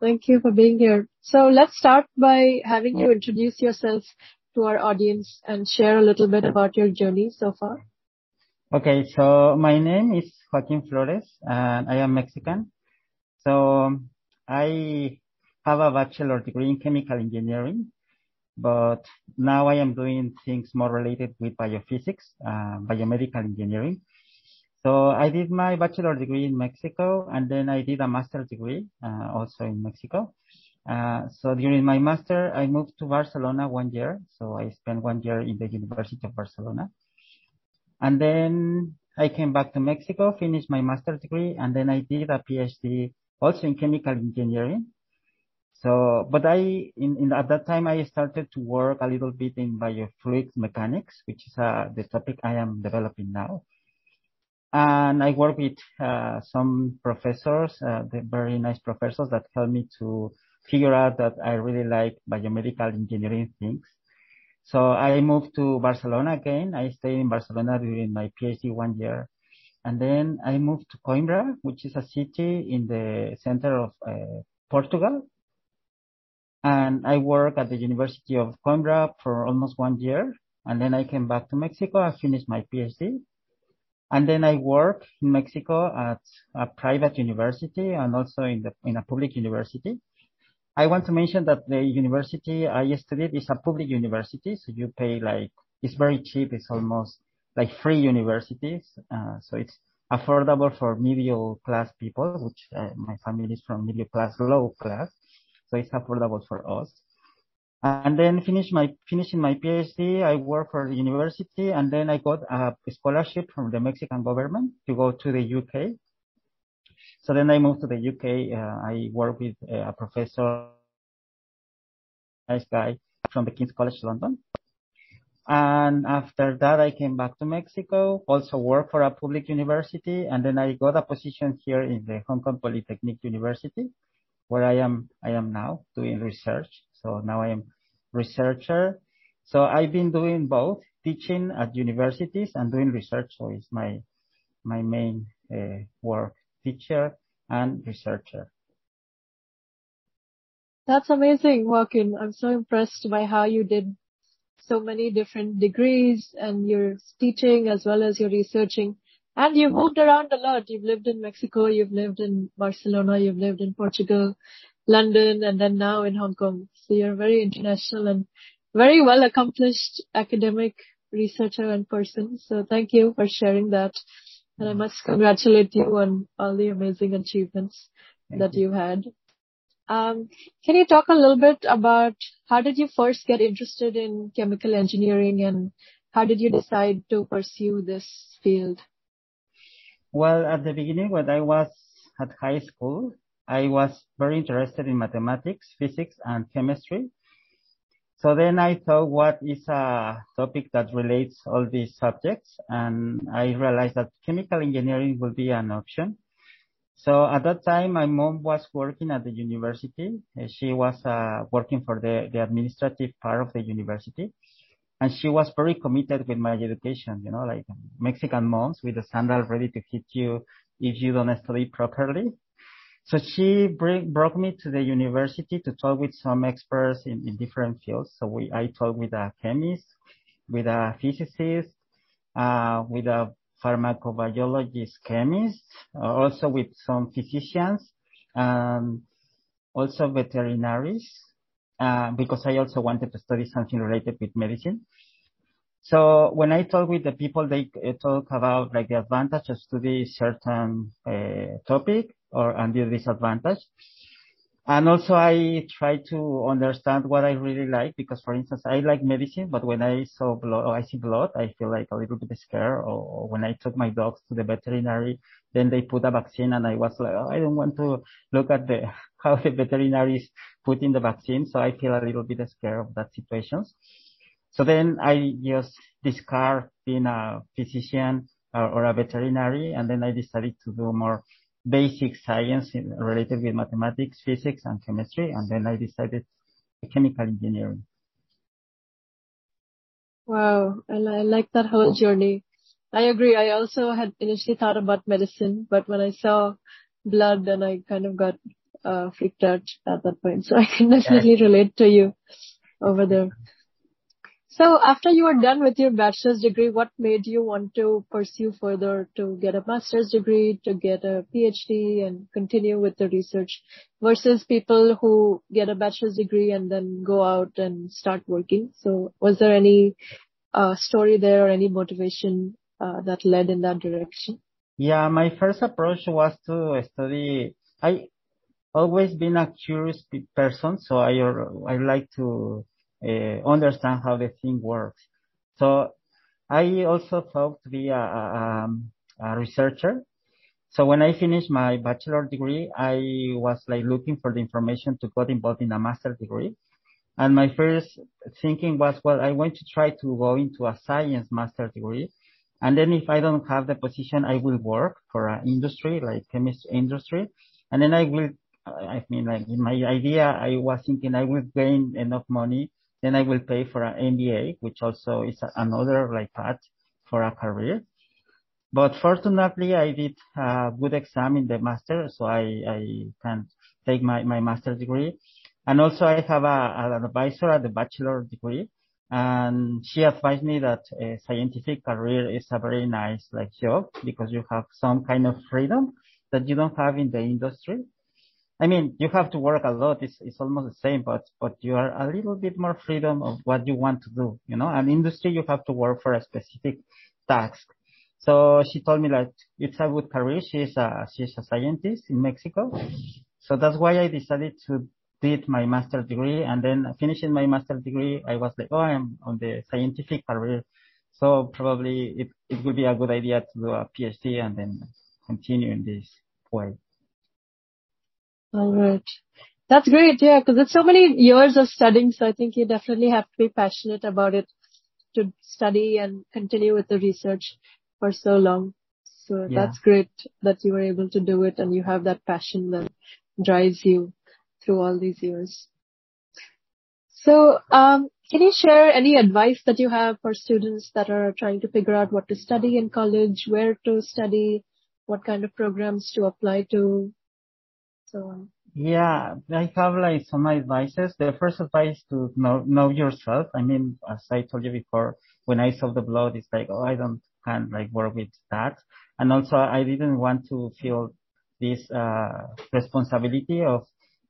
Thank you for being here. So let's start by having you introduce yourself to our audience and share a little bit about your journey so far. Okay, so my name is Joaquin Flores, and I am Mexican. So I have a bachelor degree in chemical engineering, but now I am doing things more related with biophysics, uh, biomedical engineering. So I did my bachelor degree in Mexico, and then I did a master's degree uh, also in Mexico. Uh, so during my master, I moved to Barcelona one year. So I spent one year in the University of Barcelona. And then I came back to Mexico, finished my master's degree, and then I did a PhD also in chemical engineering. So, but I, in, in at that time, I started to work a little bit in biofluids mechanics, which is uh, the topic I am developing now. And I work with uh, some professors, uh, the very nice professors that helped me to figure out that I really like biomedical engineering things. So I moved to Barcelona again. I stayed in Barcelona during my PhD one year. And then I moved to Coimbra, which is a city in the center of uh, Portugal. And I worked at the University of Coimbra for almost one year. And then I came back to Mexico. I finished my PhD. And then I work in Mexico at a private university and also in the in a public university. I want to mention that the university I studied is a public university, so you pay like it's very cheap. It's almost like free universities, uh, so it's affordable for middle class people, which uh, my family is from middle class, low class, so it's affordable for us. And then finish my finishing my PhD, I work for the university, and then I got a scholarship from the Mexican government to go to the UK so then I moved to the UK. Uh, I work with uh, a professor, nice guy from the King's College London. And after that, I came back to Mexico, also worked for a public university, and then I got a position here in the Hong Kong Polytechnic University, where I am, I am now doing research. So now I am researcher. So I've been doing both, teaching at universities and doing research. So it's my, my main uh, work teacher and researcher. That's amazing, Joaquin. I'm so impressed by how you did so many different degrees and your teaching as well as your researching. And you've moved around a lot. You've lived in Mexico, you've lived in Barcelona, you've lived in Portugal, London, and then now in Hong Kong. So you're very international and very well accomplished academic researcher and person. So thank you for sharing that. And I must congratulate you on all the amazing achievements Thank that you. had. Um, can you talk a little bit about how did you first get interested in chemical engineering and how did you decide to pursue this field? Well, at the beginning, when I was at high school, I was very interested in mathematics, physics, and chemistry. So then I thought, what is a topic that relates all these subjects? And I realized that chemical engineering will be an option. So at that time, my mom was working at the university. She was uh, working for the, the administrative part of the university. And she was very committed with my education, you know, like Mexican moms with a sandal ready to hit you if you don't study properly. So she bring, brought me to the university to talk with some experts in, in different fields. So we, I talked with a chemist, with a physicist, uh, with a pharmacobiologist chemist, uh, also with some physicians, and also veterinaries, uh, because I also wanted to study something related with medicine. So when I talk with the people, they uh, talk about like the advantage of study certain uh, topic or under disadvantage. And also I try to understand what I really like because for instance, I like medicine, but when I saw blood I see blood, I feel like a little bit scared or, when I took my dogs to the veterinary, then they put a vaccine and I was like, oh, I don't want to look at the, how the veterinary is putting the vaccine. So I feel a little bit scared of that situations. So then I just discard being a physician or, or a veterinary and then I decided to do more basic science related with mathematics, physics, and chemistry, and then I decided chemical engineering. Wow, I, I like that whole journey. I agree. I also had initially thought about medicine, but when I saw blood, then I kind of got uh, freaked out at that point. So I can definitely relate to you over there. So after you were done with your bachelor's degree, what made you want to pursue further to get a master's degree, to get a PhD and continue with the research versus people who get a bachelor's degree and then go out and start working? So was there any uh, story there or any motivation uh, that led in that direction? Yeah, my first approach was to study. I always been a curious person, so I I like to Uh, understand how the thing works. So I also thought to be a, a, a researcher. So when I finished my bachelor degree, I was like looking for the information to get involved in a master degree. And my first thinking was, well, I want to try to go into a science master degree. And then if I don't have the position, I will work for an industry like chemistry industry. And then I will, I mean, like in my idea, I was thinking I will gain enough money then I will pay for an MBA, which also is another like path for a career. But fortunately, I did a good exam in the master, so I, I can take my, my master degree. And also I have a, an advisor at the bachelor degree, and she advised me that a scientific career is a very nice like job because you have some kind of freedom that you don't have in the industry. I mean, you have to work a lot. It's, it's almost the same, but, but you are a little bit more freedom of what you want to do, you know, and industry, you have to work for a specific task. So she told me like, it's a good career. She's a, she's a scientist in Mexico. So that's why I decided to did my master degree and then finishing my master degree, I was like, oh, I'm on the scientific career. So probably it, it would be a good idea to do a PhD and then continue in this way. All right. That's great. Yeah. Cause it's so many years of studying. So I think you definitely have to be passionate about it to study and continue with the research for so long. So yeah. that's great that you were able to do it and you have that passion that drives you through all these years. So, um, can you share any advice that you have for students that are trying to figure out what to study in college, where to study, what kind of programs to apply to, so? Yeah, I have like some advices. The first advice to know know yourself. I mean, as I told you before, when I saw the blood, it's like, oh, I don't can like work with that. And also, I didn't want to feel this uh, responsibility of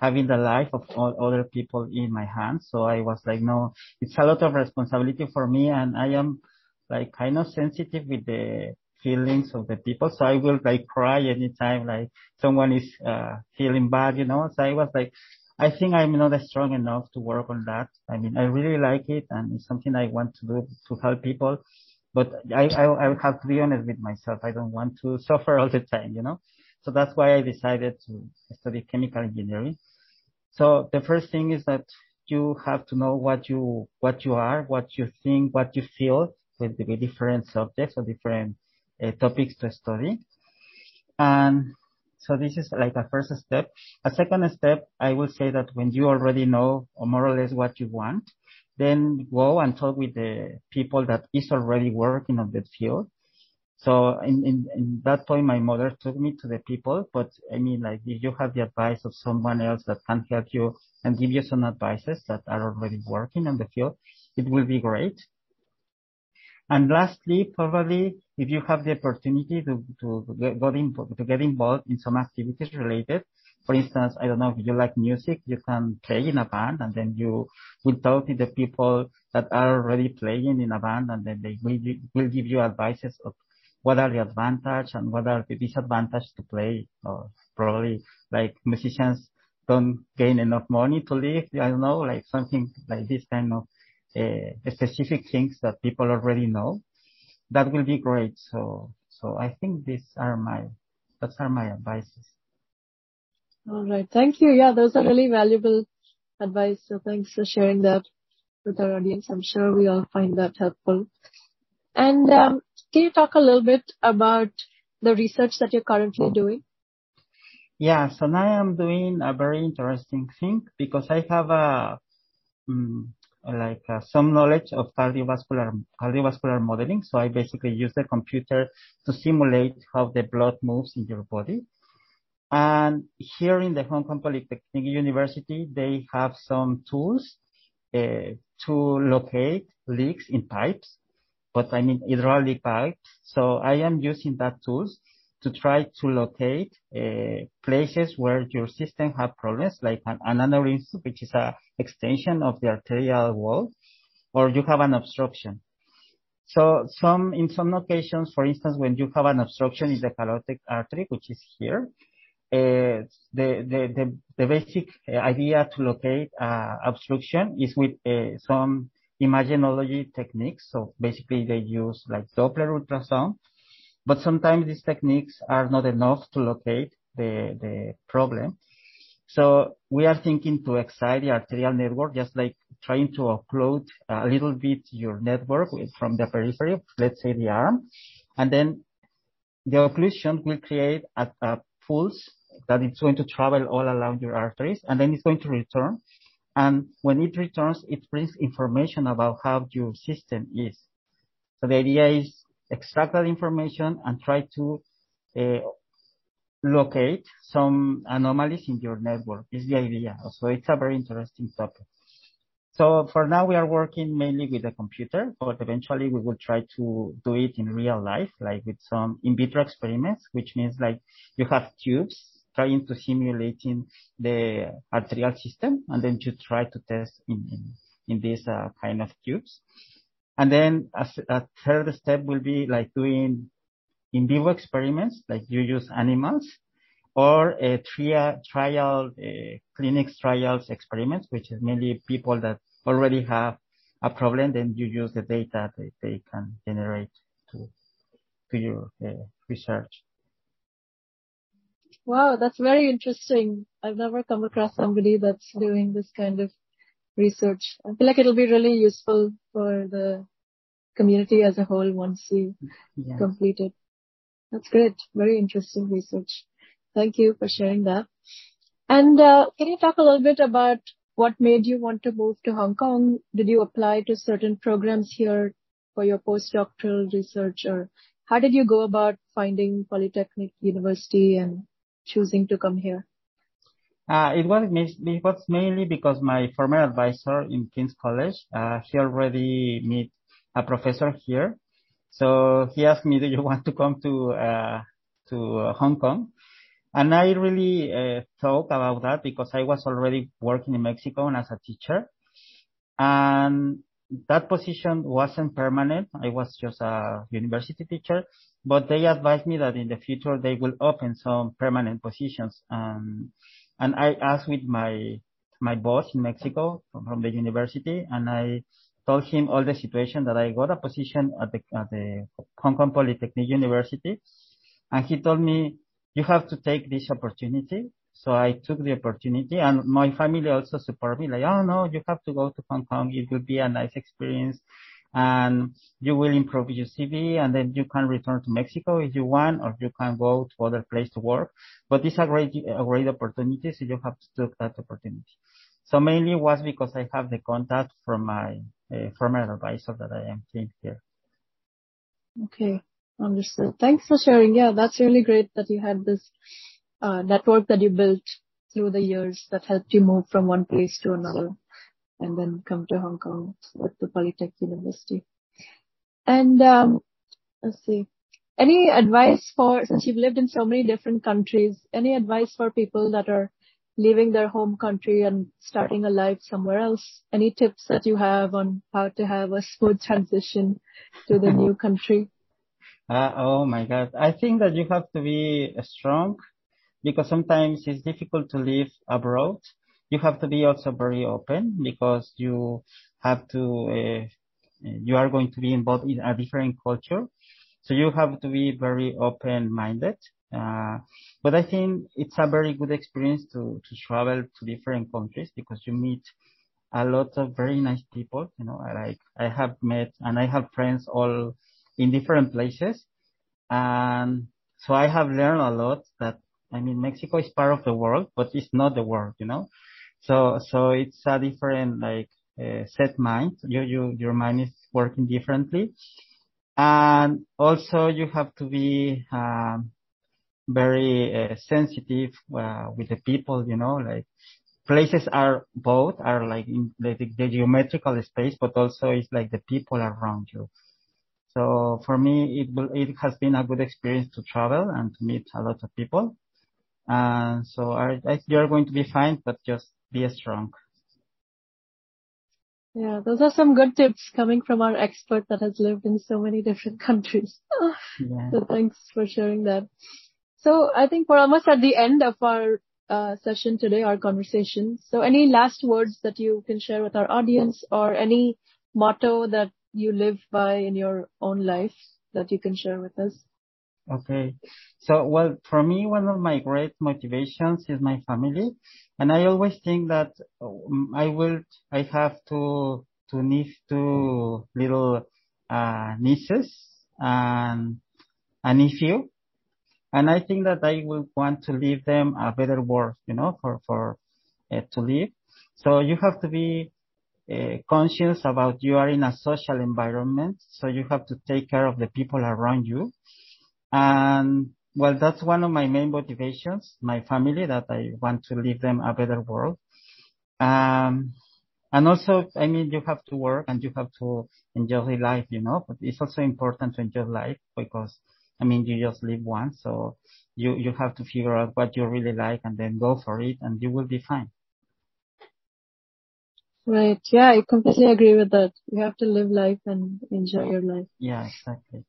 having the life of all other people in my hands. So I was like, no, it's a lot of responsibility for me, and I am like kind of sensitive with the feelings of the people. So I will like cry anytime like someone is uh, feeling bad, you know. So I was like, I think I'm not strong enough to work on that. I mean, I really like it and it's something I want to do to help people. But I, I, I have to be honest with myself. I don't want to suffer all the time, you know. So that's why I decided to study chemical engineering. So the first thing is that you have to know what you, what you are, what you think, what you feel with the different subjects or different topics to study. And so this is like a first step. A second step, I will say that when you already know or more or less what you want, then go and talk with the people that is already working on that field. So in, in, in that point, my mother took me to the people, but I mean, like if you have the advice of someone else that can help you and give you some advices that are already working on the field, it will be great. And lastly, probably if you have the opportunity to, to, get, in, to get involved in some activities related, for instance, I don't know if you like music, you can play in a band and then you will talk to the people that are already playing in a band and then they will, give you advices of what are the advantages and what are the disadvantages to play or probably like musicians don't gain enough money to live. I don't know, like something like this kind of uh, specific things that people already know, that will be great. So, so I think these are my, those are my advices. All right. Thank you. Yeah, those are really valuable advice. So thanks for sharing that with our audience. I'm sure we all find that helpful. And um, can you talk a little bit about the research that you're currently doing? Yeah, so now I'm doing a very interesting thing because I have a um, like uh, some knowledge of cardiovascular cardiovascular modeling. So I basically use the computer to simulate how the blood moves in your body. And here in the Hong Kong Polytechnic University, they have some tools uh, to locate leaks in pipes, but I mean hydraulic pipes. So I am using that tools to try to locate uh, places where your system have problems, like an, an aneurysm, which is a extension of the arterial wall, or you have an obstruction. So some, in some occasions, for instance, when you have an obstruction in the carotid artery, which is here, uh, the, the, the, basic idea to locate uh, obstruction is with some imagenology techniques. So basically they use like Doppler ultrasound, but sometimes these techniques are not enough to locate the, the problem. So we are thinking to excite the arterial network, just like trying to upload a little bit your network from the periphery, let's say the arm, and then the occlusion will create a, a pulse that it's going to travel all along your arteries, and then it's going to return. And when it returns, it brings information about how your system is. So the idea is extract that information and try to uh, locate some anomalies in your network is the idea. So it's a very interesting topic. So for now we are working mainly with the computer, but eventually we will try to do it in real life, like with some in vitro experiments, which means like you have tubes trying to simulating the arterial system, and then you try to test in in, in these uh, kind of tubes. And then a, third step will be like doing in vivo experiments, like you use animals, or a tria, trial, uh, clinics trials experiments, which is mainly people that already have a problem, then you use the data that they can generate to, your uh, research. Wow, that's very interesting. I've never come across somebody that's doing this kind of research. I feel like it'll be really useful for the community as a whole once you yeah. complete it. That's great. Very interesting research. Thank you for sharing that. And uh, can you talk a little bit about what made you want to move to Hong Kong? Did you apply to certain programs here for your postdoctoral research, or how did you go about finding Polytechnic University and choosing to come here? Uh, it was mainly because my former advisor in King's College, uh, he already met a professor here, so he asked me, "Do you want to come to uh, to Hong Kong?" And I really thought about that because I was already working in Mexico as a teacher, and that position wasn't permanent. I was just a university teacher, but they advised me that in the future they will open some permanent positions. And I asked with my my boss in Mexico from, from the university, and I told him all the situation that I got a position at the at the Hong Kong Polytechnic University, and he told me you have to take this opportunity. So I took the opportunity, and my family also support me. Like, oh no, you have to go to Hong Kong. It will be a nice experience and you will improve your CV and then you can return to Mexico if you want, or you can go to other place to work. But it's a great, a great opportunity, so you have to take that opportunity. So mainly was because I have the contact from my uh, former advisor that I am seeing here. Okay, understood. Thanks for sharing. Yeah, that's really great that you had this uh, network that you built through the years that helped you move from one place to another and then come to Hong Kong with the Polytech University. And um, let's see. Any advice for, since you've lived in so many different countries, any advice for people that are leaving their home country and starting a life somewhere else? Any tips that you have on how to have a smooth transition to the new country? Uh, oh my God. I think that you have to be strong because sometimes it's difficult to live abroad you have to be also very open because you have to, uh, you are going to be involved in a different culture. So you have to be very open-minded. Uh, but I think it's a very good experience to, to travel to different countries because you meet a lot of very nice people. You know, like I have met and I have friends all in different places. And so I have learned a lot that, I mean, Mexico is part of the world, but it's not the world, you know? So, so it's a different, like, uh, set mind. You, you, your mind is working differently. And also you have to be, um, very uh, sensitive uh, with the people, you know, like places are both are like in the, the, geometrical space, but also it's like the people around you. So for me, it will, it has been a good experience to travel and to meet a lot of people. And so I, I, you're going to be fine, but just be strong. Yeah, those are some good tips coming from our expert that has lived in so many different countries. yeah. So thanks for sharing that. So I think we're almost at the end of our uh, session today, our conversation. So any last words that you can share with our audience or any motto that you live by in your own life that you can share with us? Okay. So, well, for me, one of my great motivations is my family. And I always think that um, I will, I have to, to need two little, uh, nieces and a nephew. And I think that I will want to leave them a better world, you know, for, for, uh, to live. So you have to be uh, conscious about you are in a social environment, so you have to take care of the people around you. And well, that's one of my main motivations, my family, that I want to leave them a better world. Um, and also, I mean, you have to work and you have to enjoy life, you know, but it's also important to enjoy life because, I mean, you just live once. So you, you have to figure out what you really like and then go for it and you will be fine. Right. Yeah, I completely agree with that. You have to live life and enjoy your life. Yeah, exactly.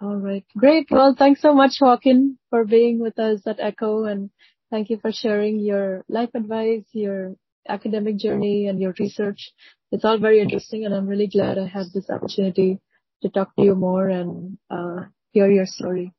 All right. Great. Well, thanks so much, Joaquin, for being with us at ECHO and thank you for sharing your life advice, your academic journey and your research. It's all very interesting and I'm really glad I had this opportunity to talk to you more and uh, hear your story.